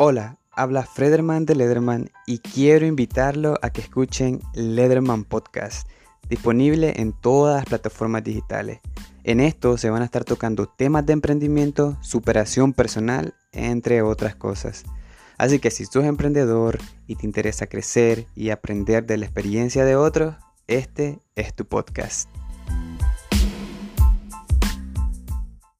Hola, habla Frederman de Lederman y quiero invitarlo a que escuchen Lederman Podcast, disponible en todas las plataformas digitales. En esto se van a estar tocando temas de emprendimiento, superación personal, entre otras cosas. Así que si sos emprendedor y te interesa crecer y aprender de la experiencia de otros, este es tu podcast.